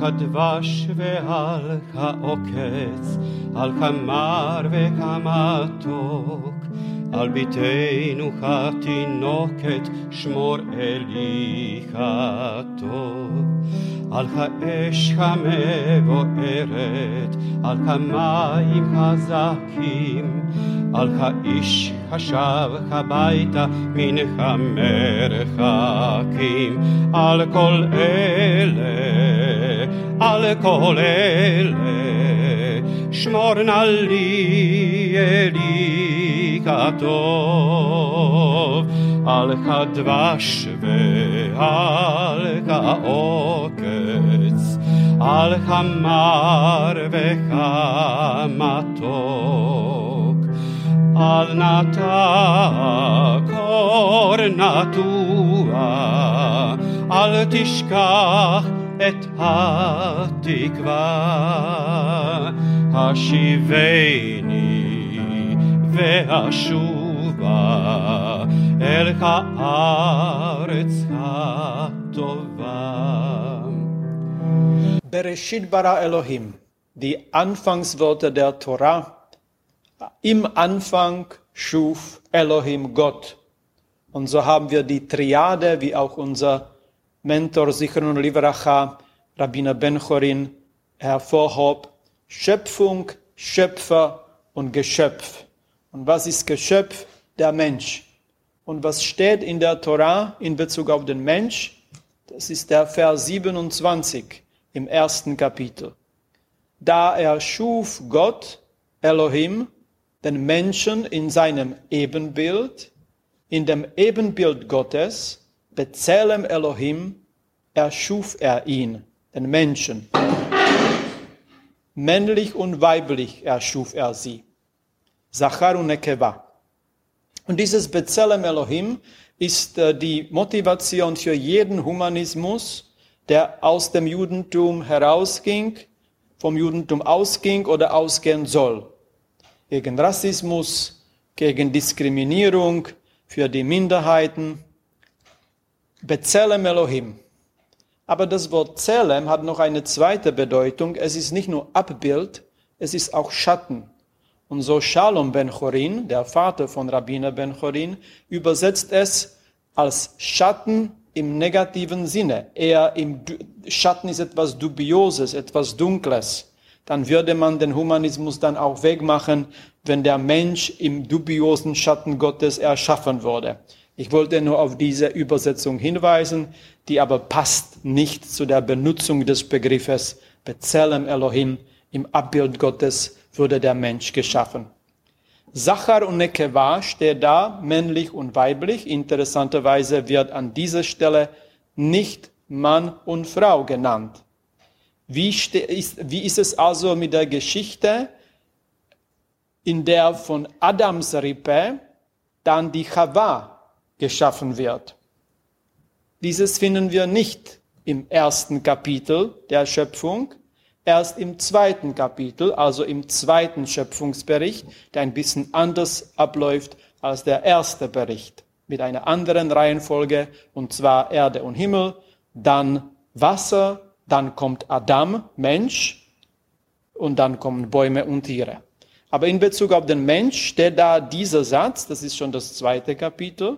כדבש ועל העוקץ, על כמר וכמתוק, על ביתנו התינוקת, שמור אלי הטוב. על האש המבוערת, על כמים חזקים, על האיש השב הביתה מן המרחקים, על כל אלה, על כל אלה, שמור נא לי אלי katov, alcha dwa szwy, alcha okec, alcha marwecha matok, alnata kornatua, al tishkach et hatikva, hashiveni השיבני והשובה אל הארץ הטובה. Bereshit bara Elohim, die Anfangsworte der Torah. Im Anfang schuf Elohim Gott. Und so haben wir die Triade, wie auch unser Mentor Sichron Livracha, Rabbiner Ben Chorin, hervorhob. Schöpfung, Schöpfer und Geschöpf. Und was ist Geschöpf? Der Mensch. Und was steht in der Torah in Bezug auf den Mensch? Das ist der Vers 27 im ersten Kapitel. Da erschuf Gott, Elohim, den Menschen in seinem Ebenbild, in dem Ebenbild Gottes, Bezelem Elohim, erschuf er ihn, den Menschen. Männlich und weiblich erschuf er sie. Zachar und Nekeva. Und dieses Bezelem Elohim ist äh, die Motivation für jeden Humanismus, der aus dem Judentum herausging, vom Judentum ausging oder ausgehen soll. Gegen Rassismus, gegen Diskriminierung, für die Minderheiten. Bezelem Elohim. Aber das Wort Zelem hat noch eine zweite Bedeutung. Es ist nicht nur Abbild, es ist auch Schatten. Und so Shalom ben Chorin, der Vater von Rabbiner ben Chorin, übersetzt es als Schatten im negativen Sinne. Eher im Schatten ist etwas Dubioses, etwas Dunkles. Dann würde man den Humanismus dann auch wegmachen, wenn der Mensch im dubiosen Schatten Gottes erschaffen wurde. Ich wollte nur auf diese Übersetzung hinweisen, die aber passt nicht zu der Benutzung des Begriffes Bezelem Elohim. Im Abbild Gottes wurde der Mensch geschaffen. Sachar und Nekeva steht da, männlich und weiblich. Interessanterweise wird an dieser Stelle nicht Mann und Frau genannt. Wie, ist, wie ist es also mit der Geschichte, in der von Adams Rippe dann die Chava geschaffen wird? Dieses finden wir nicht im ersten Kapitel der Schöpfung, erst im zweiten Kapitel, also im zweiten Schöpfungsbericht, der ein bisschen anders abläuft als der erste Bericht, mit einer anderen Reihenfolge, und zwar Erde und Himmel, dann Wasser, dann kommt Adam, Mensch, und dann kommen Bäume und Tiere. Aber in Bezug auf den Mensch steht da dieser Satz, das ist schon das zweite Kapitel,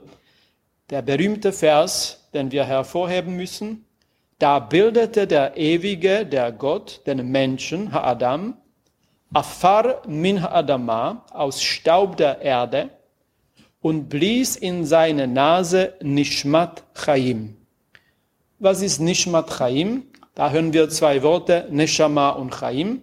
der berühmte Vers, den wir hervorheben müssen, da bildete der Ewige, der Gott, den Menschen, Ha-Adam, Afar min Ha-Adama, aus Staub der Erde, und blies in seine Nase Nishmat Chaim. Was ist Nishmat Chaim? Da hören wir zwei Worte, Neshama und Chaim.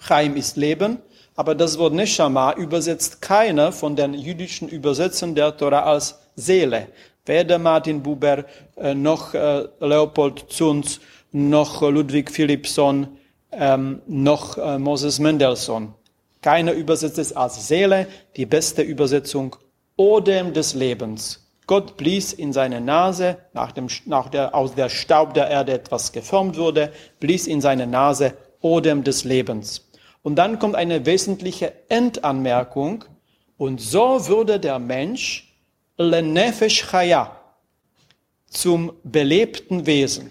Chaim ist Leben, aber das Wort Neshama übersetzt keiner von den jüdischen Übersetzern der Torah als Seele weder Martin Buber äh, noch äh, Leopold Zunz noch Ludwig Philippson ähm, noch äh, Moses Mendelssohn. Keiner übersetzt es als Seele, die beste Übersetzung Odem des Lebens. Gott blies in seine Nase, nach dem, nach der, aus der Staub der Erde etwas geformt wurde, blies in seine Nase Odem des Lebens. Und dann kommt eine wesentliche Endanmerkung. Und so würde der Mensch lenefesh chaya, zum belebten Wesen.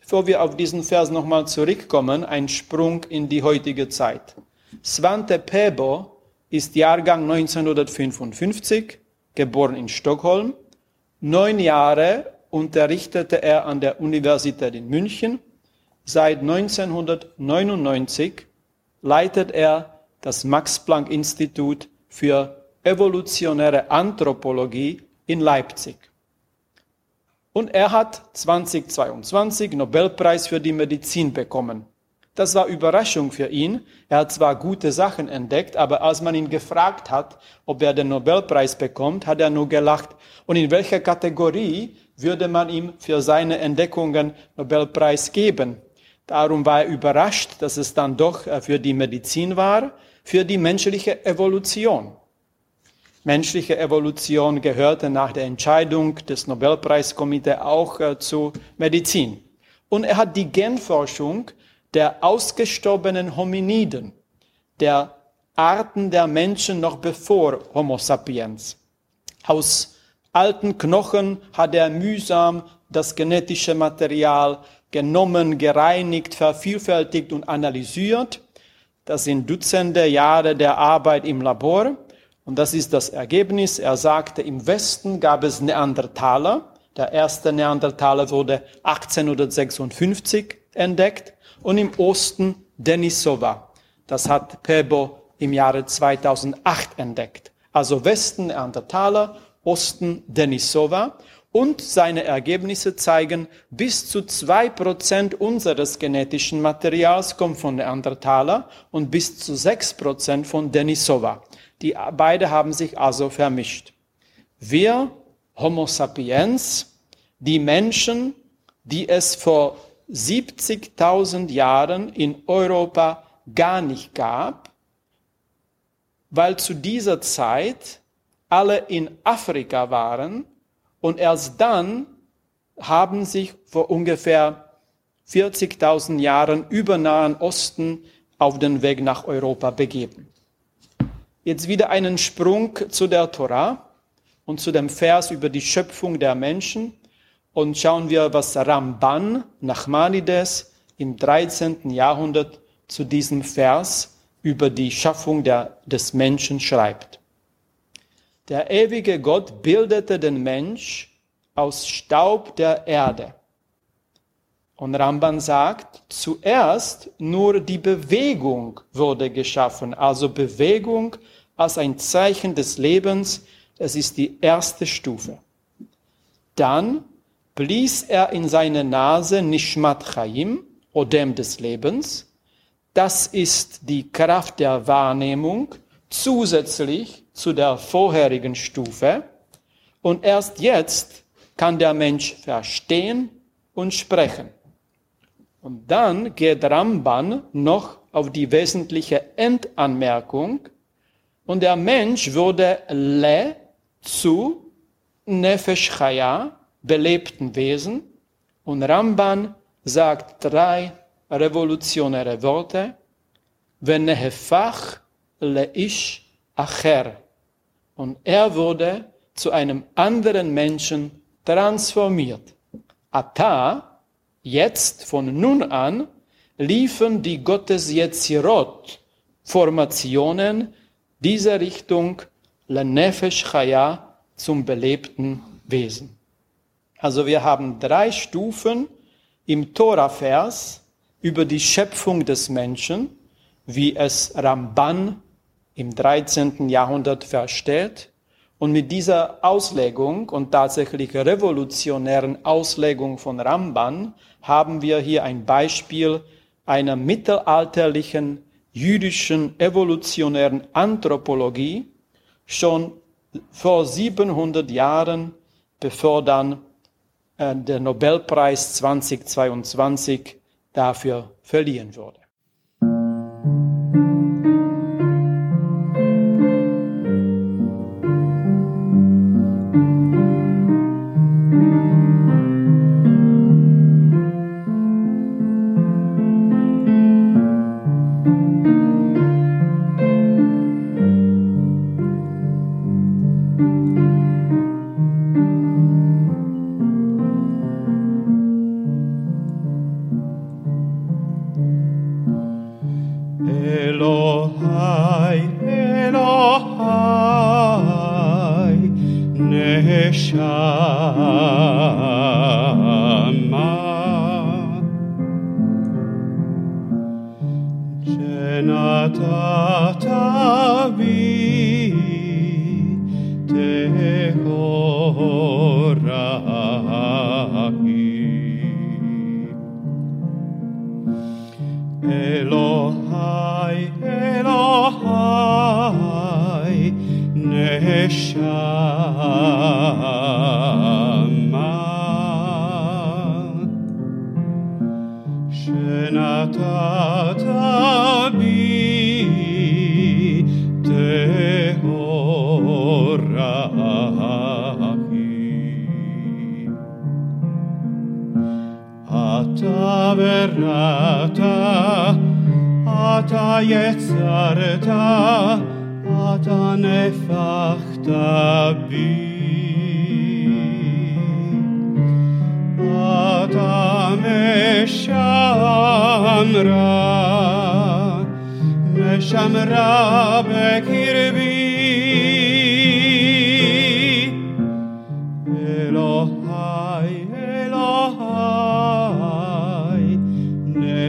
Bevor wir auf diesen Vers nochmal zurückkommen, ein Sprung in die heutige Zeit. Svante Pebo ist Jahrgang 1955, geboren in Stockholm. Neun Jahre unterrichtete er an der Universität in München. Seit 1999 leitet er das Max-Planck-Institut für evolutionäre Anthropologie in Leipzig. Und er hat 2022 Nobelpreis für die Medizin bekommen. Das war Überraschung für ihn. Er hat zwar gute Sachen entdeckt, aber als man ihn gefragt hat, ob er den Nobelpreis bekommt, hat er nur gelacht. Und in welcher Kategorie würde man ihm für seine Entdeckungen Nobelpreis geben? Darum war er überrascht, dass es dann doch äh, für die Medizin war, für die menschliche Evolution. Menschliche Evolution gehörte nach der Entscheidung des Nobelpreiskomitees auch äh, zu Medizin. Und er hat die Genforschung der ausgestorbenen Hominiden, der Arten der Menschen noch bevor Homo sapiens. Aus alten Knochen hat er mühsam das genetische Material genommen, gereinigt, vervielfältigt und analysiert. Das sind Dutzende Jahre der Arbeit im Labor. Und das ist das Ergebnis. Er sagte, im Westen gab es Neandertaler. Der erste Neandertaler wurde 1856 entdeckt und im Osten Denisova. Das hat Pebo im Jahre 2008 entdeckt. Also Westen Neandertaler, Osten Denisova. Und seine Ergebnisse zeigen, bis zu zwei Prozent unseres genetischen Materials kommt von Neandertaler und bis zu sechs Prozent von Denisova. Die beide haben sich also vermischt. Wir, Homo sapiens, die Menschen, die es vor 70.000 Jahren in Europa gar nicht gab, weil zu dieser Zeit alle in Afrika waren und erst dann haben sich vor ungefähr 40.000 Jahren über Nahen Osten auf den Weg nach Europa begeben. Jetzt wieder einen Sprung zu der Torah und zu dem Vers über die Schöpfung der Menschen und schauen wir, was Ramban Nachmanides im 13. Jahrhundert zu diesem Vers über die Schaffung der, des Menschen schreibt. Der ewige Gott bildete den Mensch aus Staub der Erde. Und Ramban sagt, zuerst nur die Bewegung wurde geschaffen, also Bewegung als ein Zeichen des Lebens, das ist die erste Stufe. Dann blies er in seine Nase Nishmat Chaim, Odem des Lebens. Das ist die Kraft der Wahrnehmung zusätzlich zu der vorherigen Stufe. Und erst jetzt kann der Mensch verstehen und sprechen. Und dann geht Ramban noch auf die wesentliche Endanmerkung. Und der Mensch wurde le zu Nefesh Chaya, belebten Wesen. Und Ramban sagt drei revolutionäre Worte. Venehefach leish acher. Und er wurde zu einem anderen Menschen transformiert. Ata, jetzt von nun an, liefen die Gottes Yetzirot Formationen dieser Richtung Lenefesh Chaya zum belebten Wesen. Also wir haben drei Stufen im Tora-Vers über die Schöpfung des Menschen, wie es Ramban im 13. Jahrhundert versteht. Und mit dieser Auslegung und tatsächlich revolutionären Auslegung von Ramban haben wir hier ein Beispiel einer mittelalterlichen jüdischen evolutionären Anthropologie schon vor 700 Jahren, bevor dann äh, der Nobelpreis 2022 dafür verliehen wurde. Verata, ata yetzarta, ata nefachta bi. shamra me shamra be elohai elohai ne